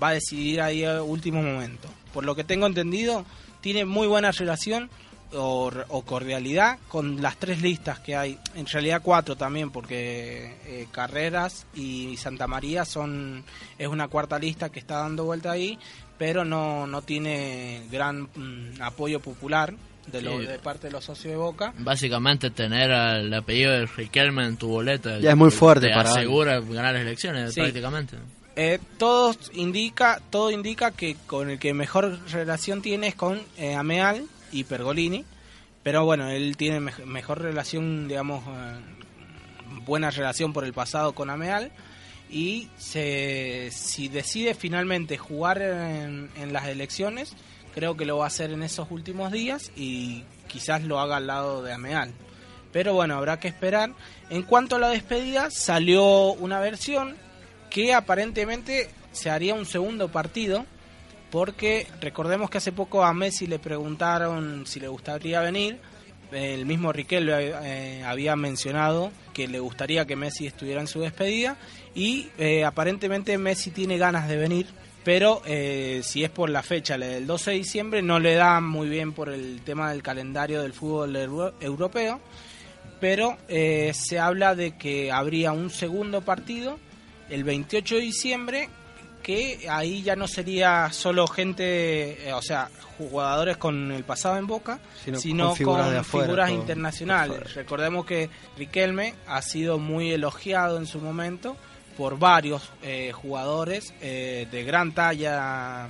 [SPEAKER 2] va a decidir ahí a último momento. Por lo que tengo entendido, tiene muy buena relación o, o cordialidad con las tres listas que hay, en realidad cuatro también, porque eh, Carreras y Santa María son es una cuarta lista que está dando vuelta ahí, pero no, no tiene gran mm, apoyo popular de, lo-
[SPEAKER 3] Sí.
[SPEAKER 2] de parte de los socios de Boca.
[SPEAKER 3] Básicamente tener al apellido de Riquelme en tu boleta
[SPEAKER 4] Ya es muy fuerte
[SPEAKER 3] te
[SPEAKER 4] para
[SPEAKER 3] asegura ganar las elecciones
[SPEAKER 2] Sí.
[SPEAKER 3] prácticamente.
[SPEAKER 2] Eh, todo indica todo indica que con el que mejor relación tiene es con eh, Ameal y Pergolini. Pero bueno él tiene mej- mejor relación digamos eh, buena relación por el pasado con Ameal. Y se, si decide finalmente jugar en, en las elecciones creo que lo va a hacer en esos últimos días y quizás lo haga al lado de Ameal. Pero bueno habrá que esperar. En cuanto a la despedida salió una versión que aparentemente se haría un segundo partido porque recordemos que hace poco a Messi le preguntaron si le gustaría venir. El mismo Riquelme eh, había mencionado que le gustaría que Messi estuviera en su despedida y eh, aparentemente Messi tiene ganas de venir pero eh, si es por la fecha del 12 de diciembre no le da muy bien por el tema del calendario del fútbol euro- europeo, pero eh, se habla de que habría un segundo partido el 28 de diciembre que ahí ya no sería solo gente, eh, o sea, jugadores con el pasado en Boca,
[SPEAKER 4] Sino
[SPEAKER 2] sino,
[SPEAKER 4] con figuras
[SPEAKER 2] con
[SPEAKER 4] de afuera,
[SPEAKER 2] figuras
[SPEAKER 4] todo,
[SPEAKER 2] internacionales.
[SPEAKER 4] afuera.
[SPEAKER 2] Recordemos que Riquelme ha sido muy elogiado en su momento por varios eh, jugadores eh, de gran talla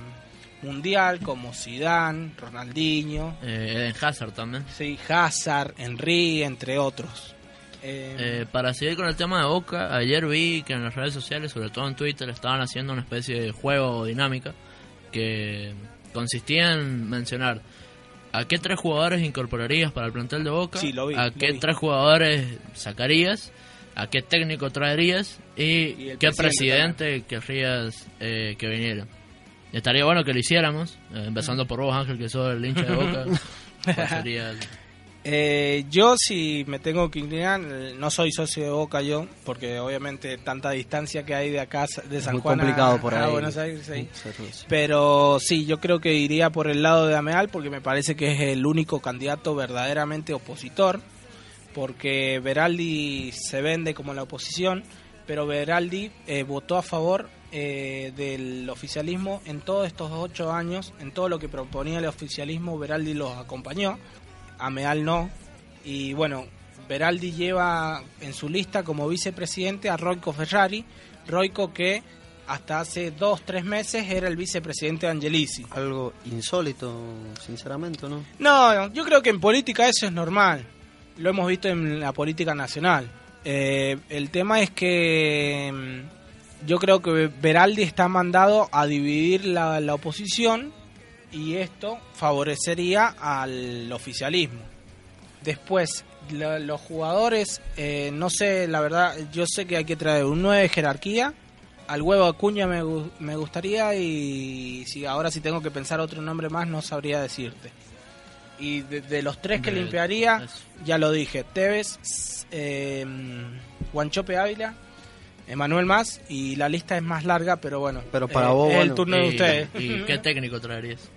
[SPEAKER 2] mundial como Zidane, Ronaldinho,
[SPEAKER 3] Eh, Eden Hazard también.
[SPEAKER 2] sí, Hazard, Henry, entre otros. Eh,
[SPEAKER 3] Eh, para seguir con el tema de Boca, ayer vi que en las redes sociales, sobre todo en Twitter, estaban haciendo una especie de juego o dinámica que consistía en mencionar a qué tres jugadores incorporarías para el plantel de Boca,
[SPEAKER 2] Sí, lo vi,
[SPEAKER 3] a qué tres jugadores sacarías, a qué técnico traerías y, qué
[SPEAKER 2] presidente
[SPEAKER 3] presidente querrías eh, que viniera. Estaría bueno que lo hiciéramos, eh, empezando por vos Ángel, que sos el hincha de Boca. <laughs> ¿Cuál sería el-
[SPEAKER 2] Eh, yo si me tengo que inclinar, eh, no soy socio de Boca yo, porque obviamente tanta distancia que hay de acá, de San
[SPEAKER 4] muy
[SPEAKER 2] Juan a-
[SPEAKER 4] complicado por
[SPEAKER 2] a,
[SPEAKER 4] ahí.
[SPEAKER 2] Buenos Aires. sí. Pero sí, yo creo que iría por el lado de Ameal, porque me parece que es el único candidato verdaderamente opositor, porque Veraldi se vende como la oposición, pero Veraldi eh, votó a favor eh, del oficialismo en todos estos ocho años, en todo lo que proponía el oficialismo, Veraldi los acompañó, Ameal no, y bueno, Veraldi lleva en su lista como vicepresidente a Roico Ferrari, Roico que hasta hace dos, tres meses era el vicepresidente de Angelici.
[SPEAKER 4] Algo insólito, sinceramente, ¿no?
[SPEAKER 2] No, yo creo que en política eso es normal. Lo hemos visto en la política nacional. Eh, el tema es que mm, yo creo que Veraldi está mandado a dividir la, la oposición y esto favorecería al oficialismo. Después, la- los jugadores, eh, no sé, la verdad, yo sé que hay que traer un 9 de jerarquía. Al huevo Acuña me, me gustaría y si ahora si tengo que pensar otro nombre más no sabría decirte. Y de, de los tres que
[SPEAKER 3] De-
[SPEAKER 2] limpiaría,
[SPEAKER 3] eso.
[SPEAKER 2] ya lo dije, Tevez, eh, Guanchope Ávila, Emanuel Más y la lista es más larga, pero bueno.
[SPEAKER 4] Pero para
[SPEAKER 2] eh,
[SPEAKER 4] vos,
[SPEAKER 2] es el
[SPEAKER 4] bueno.
[SPEAKER 2] turno de ustedes.
[SPEAKER 3] ¿Y qué <laughs> técnico traerías?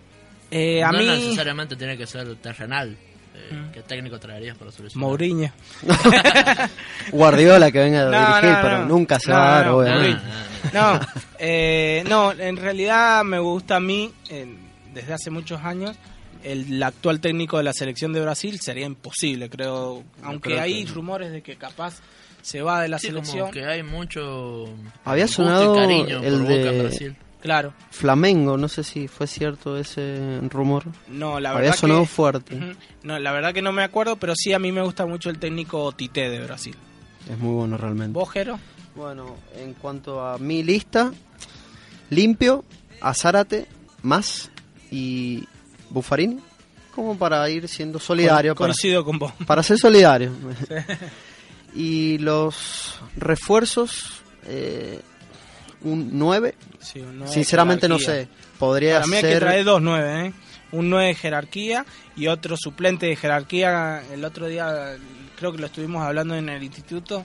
[SPEAKER 2] Eh, a
[SPEAKER 3] no
[SPEAKER 2] mí,
[SPEAKER 3] necesariamente tiene que ser terrenal. Eh,
[SPEAKER 2] Mm.
[SPEAKER 3] ¿Qué técnico traerías para solucionar?
[SPEAKER 2] Mourinho. <laughs>
[SPEAKER 4] Guardiola que venga a
[SPEAKER 2] No,
[SPEAKER 4] dirigir,
[SPEAKER 2] no,
[SPEAKER 4] pero
[SPEAKER 2] no.
[SPEAKER 4] nunca se
[SPEAKER 2] No,
[SPEAKER 4] va a dar,
[SPEAKER 2] no,
[SPEAKER 4] obviamente.
[SPEAKER 3] Ah,
[SPEAKER 2] No, eh, no, en realidad me gusta a mí, eh, desde hace muchos años, el actual técnico de la selección de Brasil sería imposible, creo. Aunque
[SPEAKER 4] creo
[SPEAKER 2] hay
[SPEAKER 4] que-
[SPEAKER 2] rumores de que capaz se va de la
[SPEAKER 3] sí,
[SPEAKER 2] selección.
[SPEAKER 3] como que hay mucho
[SPEAKER 4] Había sonado
[SPEAKER 3] cariño
[SPEAKER 4] el
[SPEAKER 3] por Boca en
[SPEAKER 4] de-
[SPEAKER 3] Brasil.
[SPEAKER 2] Claro,
[SPEAKER 4] Flamengo, no sé si fue cierto ese rumor.
[SPEAKER 2] no, la
[SPEAKER 4] Había
[SPEAKER 2] verdad
[SPEAKER 4] sonado
[SPEAKER 2] que,
[SPEAKER 4] fuerte.
[SPEAKER 2] No, la verdad que no me acuerdo, pero sí a mí me gusta mucho el técnico Tite de Brasil.
[SPEAKER 4] Es muy bueno realmente.
[SPEAKER 2] ¿Vos, Jero?
[SPEAKER 4] Bueno, en cuanto a mi lista, limpio, a Zárate, más y Buffarini, como para ir siendo solidario,
[SPEAKER 2] Co-
[SPEAKER 4] para,
[SPEAKER 2] Coincido con vos. <laughs>
[SPEAKER 4] para ser solidario. <laughs> y los refuerzos, eh, un 9,
[SPEAKER 2] Sí, un nueve de
[SPEAKER 4] sinceramente no sé, podría
[SPEAKER 2] Para mí hay que
[SPEAKER 4] ser...
[SPEAKER 2] traer dos nueve, ¿eh? Un nueve de jerarquía y otro suplente de jerarquía. El otro día creo que lo estuvimos hablando en el instituto.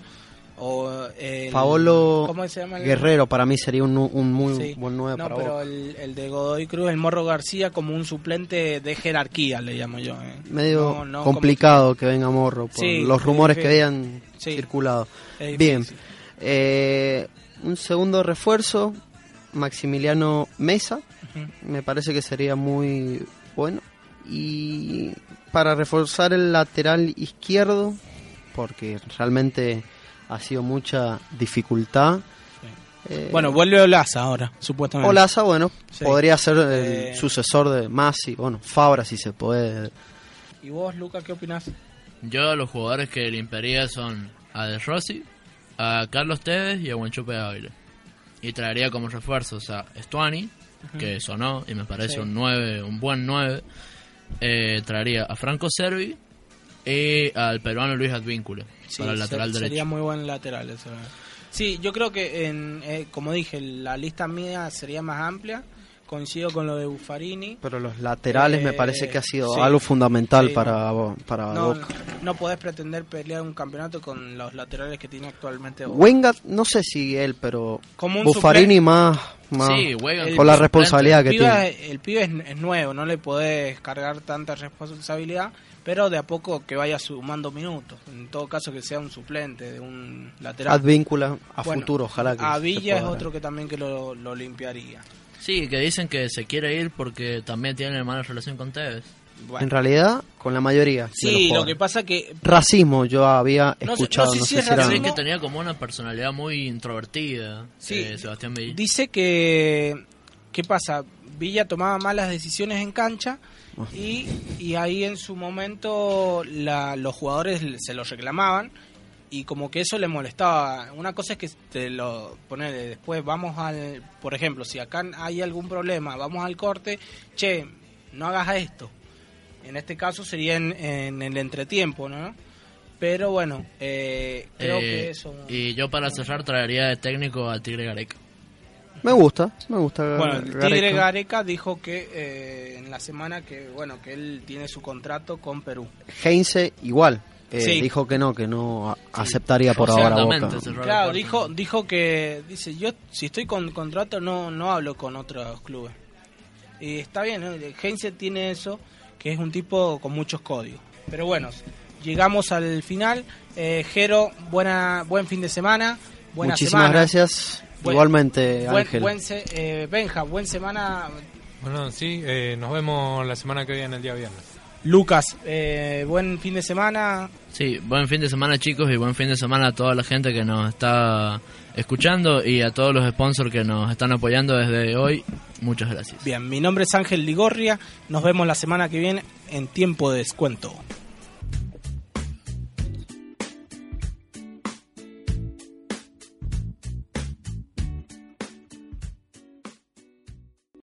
[SPEAKER 2] O el-
[SPEAKER 4] Paolo
[SPEAKER 2] ¿Cómo se llama? el-
[SPEAKER 4] Guerrero para mí sería un, un muy
[SPEAKER 2] Sí.
[SPEAKER 4] buen 9
[SPEAKER 2] No,
[SPEAKER 4] para
[SPEAKER 2] pero el, el de Godoy Cruz, el Morro García, como un suplente de jerarquía, le llamo yo. ¿eh?
[SPEAKER 4] Medio
[SPEAKER 2] No, no como-
[SPEAKER 4] complicado que venga Morro por
[SPEAKER 2] Sí,
[SPEAKER 4] los rumores que habían
[SPEAKER 2] sí.
[SPEAKER 4] circulado. Bien. Eh, un segundo refuerzo, Maximiliano Mesa, me parece que sería muy bueno. Y para reforzar el lateral izquierdo, porque realmente ha sido mucha dificultad. eh,
[SPEAKER 2] Bueno, vuelve Olaza ahora, supuestamente.
[SPEAKER 4] Olaza, bueno,
[SPEAKER 2] Sí.
[SPEAKER 4] podría ser el
[SPEAKER 2] Eh,
[SPEAKER 4] sucesor de Masi, bueno, Fabra si se puede.
[SPEAKER 2] ¿Y vos, Luca, qué opinás?
[SPEAKER 3] Yo los jugadores que limpiaría son a De Rossi, a Carlos Tevez y a Guanchope Ávila. Y traería como refuerzos a Stuani, que sonó y me parece
[SPEAKER 2] Sí.
[SPEAKER 3] un 9, un buen 9. Eh, traería a Franco Servi y al peruano Luis Advíncula
[SPEAKER 2] Sí,
[SPEAKER 3] para el lateral derecho.
[SPEAKER 2] Sería muy buen lateral eso. Sí, yo creo que, en, eh, como dije, la lista mía sería más amplia. Coincido con lo de Buffarini.
[SPEAKER 4] Pero los laterales me
[SPEAKER 2] Eh,
[SPEAKER 4] parece que ha sido
[SPEAKER 2] sí.
[SPEAKER 4] algo fundamental
[SPEAKER 2] Sí,
[SPEAKER 4] para, para
[SPEAKER 2] No,
[SPEAKER 4] Boca.
[SPEAKER 2] no podés pretender pelear un campeonato con los laterales que tiene actualmente Boca.
[SPEAKER 4] Wenga, no sé si él, pero
[SPEAKER 2] Como un
[SPEAKER 4] Buffarini más, más
[SPEAKER 3] Sí, Weigand
[SPEAKER 2] El-
[SPEAKER 4] con la responsabilidad que
[SPEAKER 2] el pibe,
[SPEAKER 4] tiene.
[SPEAKER 2] el pibe es, es nuevo, no le podés cargar tanta responsabilidad, pero de a poco que vaya sumando minutos. En todo caso que sea un suplente de un lateral.
[SPEAKER 4] Advíncula a
[SPEAKER 2] Bueno,
[SPEAKER 4] futuro, ojalá que
[SPEAKER 2] A Villa es otro que también que lo, lo limpiaría.
[SPEAKER 3] Sí, que dicen que se quiere ir porque también tiene mala relación con Tevez.
[SPEAKER 2] Bueno.
[SPEAKER 4] En realidad, con la mayoría.
[SPEAKER 2] sí, lo que pasa que
[SPEAKER 4] Racismo yo había
[SPEAKER 2] No sé-
[SPEAKER 4] escuchado,
[SPEAKER 2] no
[SPEAKER 4] no
[SPEAKER 2] sé si
[SPEAKER 4] sé
[SPEAKER 2] es
[SPEAKER 4] si era...
[SPEAKER 3] Dicen
[SPEAKER 2] racismo.
[SPEAKER 3] que tenía como una personalidad muy introvertida,
[SPEAKER 2] Sí.
[SPEAKER 3] eh, Sebastián Villa.
[SPEAKER 2] dice que ¿qué pasa? Villa tomaba malas decisiones en cancha y, y ahí en su momento la- los jugadores se lo reclamaban y como que eso le molestaba. Una cosa es que te lo pone después, vamos al, por ejemplo, si acá hay algún problema, vamos al corte, che, no hagas esto. En este caso sería en, en el entretiempo, ¿no? Pero bueno, eh, creo
[SPEAKER 3] Eh,
[SPEAKER 2] que eso...
[SPEAKER 3] Y yo para cerrar traería de técnico a Tigre Gareca.
[SPEAKER 4] Me gusta, me gusta.
[SPEAKER 2] Bueno, el
[SPEAKER 4] Gareca.
[SPEAKER 2] Tigre Gareca dijo que eh, en la semana que bueno que él tiene su contrato con Perú.
[SPEAKER 4] Heinze igual. Eh,
[SPEAKER 2] Sí.
[SPEAKER 4] Dijo que no, que no aceptaría por ahora Boca.
[SPEAKER 2] Claro, dijo dijo que dice yo si estoy con contrato no no hablo con otros clubes. Y está bien, ¿no? Heinze tiene eso, que es un tipo con muchos códigos. Pero bueno, llegamos al final. Eh, Jero, buena buen fin de semana. Buena
[SPEAKER 4] Muchísimas
[SPEAKER 2] semana.
[SPEAKER 4] gracias.
[SPEAKER 2] Buen-
[SPEAKER 4] Igualmente,
[SPEAKER 2] Buen,
[SPEAKER 4] Ángel.
[SPEAKER 2] buen se- eh, Benja, buen semana.
[SPEAKER 5] Bueno, sí, eh, nos vemos la semana que viene, el día viernes.
[SPEAKER 2] Lucas, eh, buen fin de semana.
[SPEAKER 3] Sí, buen fin de semana chicos y buen fin de semana a toda la gente que nos está escuchando y a todos los sponsors que nos están apoyando desde hoy. Muchas gracias.
[SPEAKER 2] Bien, mi nombre es Ángel Ligorria. Nos vemos la semana que viene en tiempo de descuento.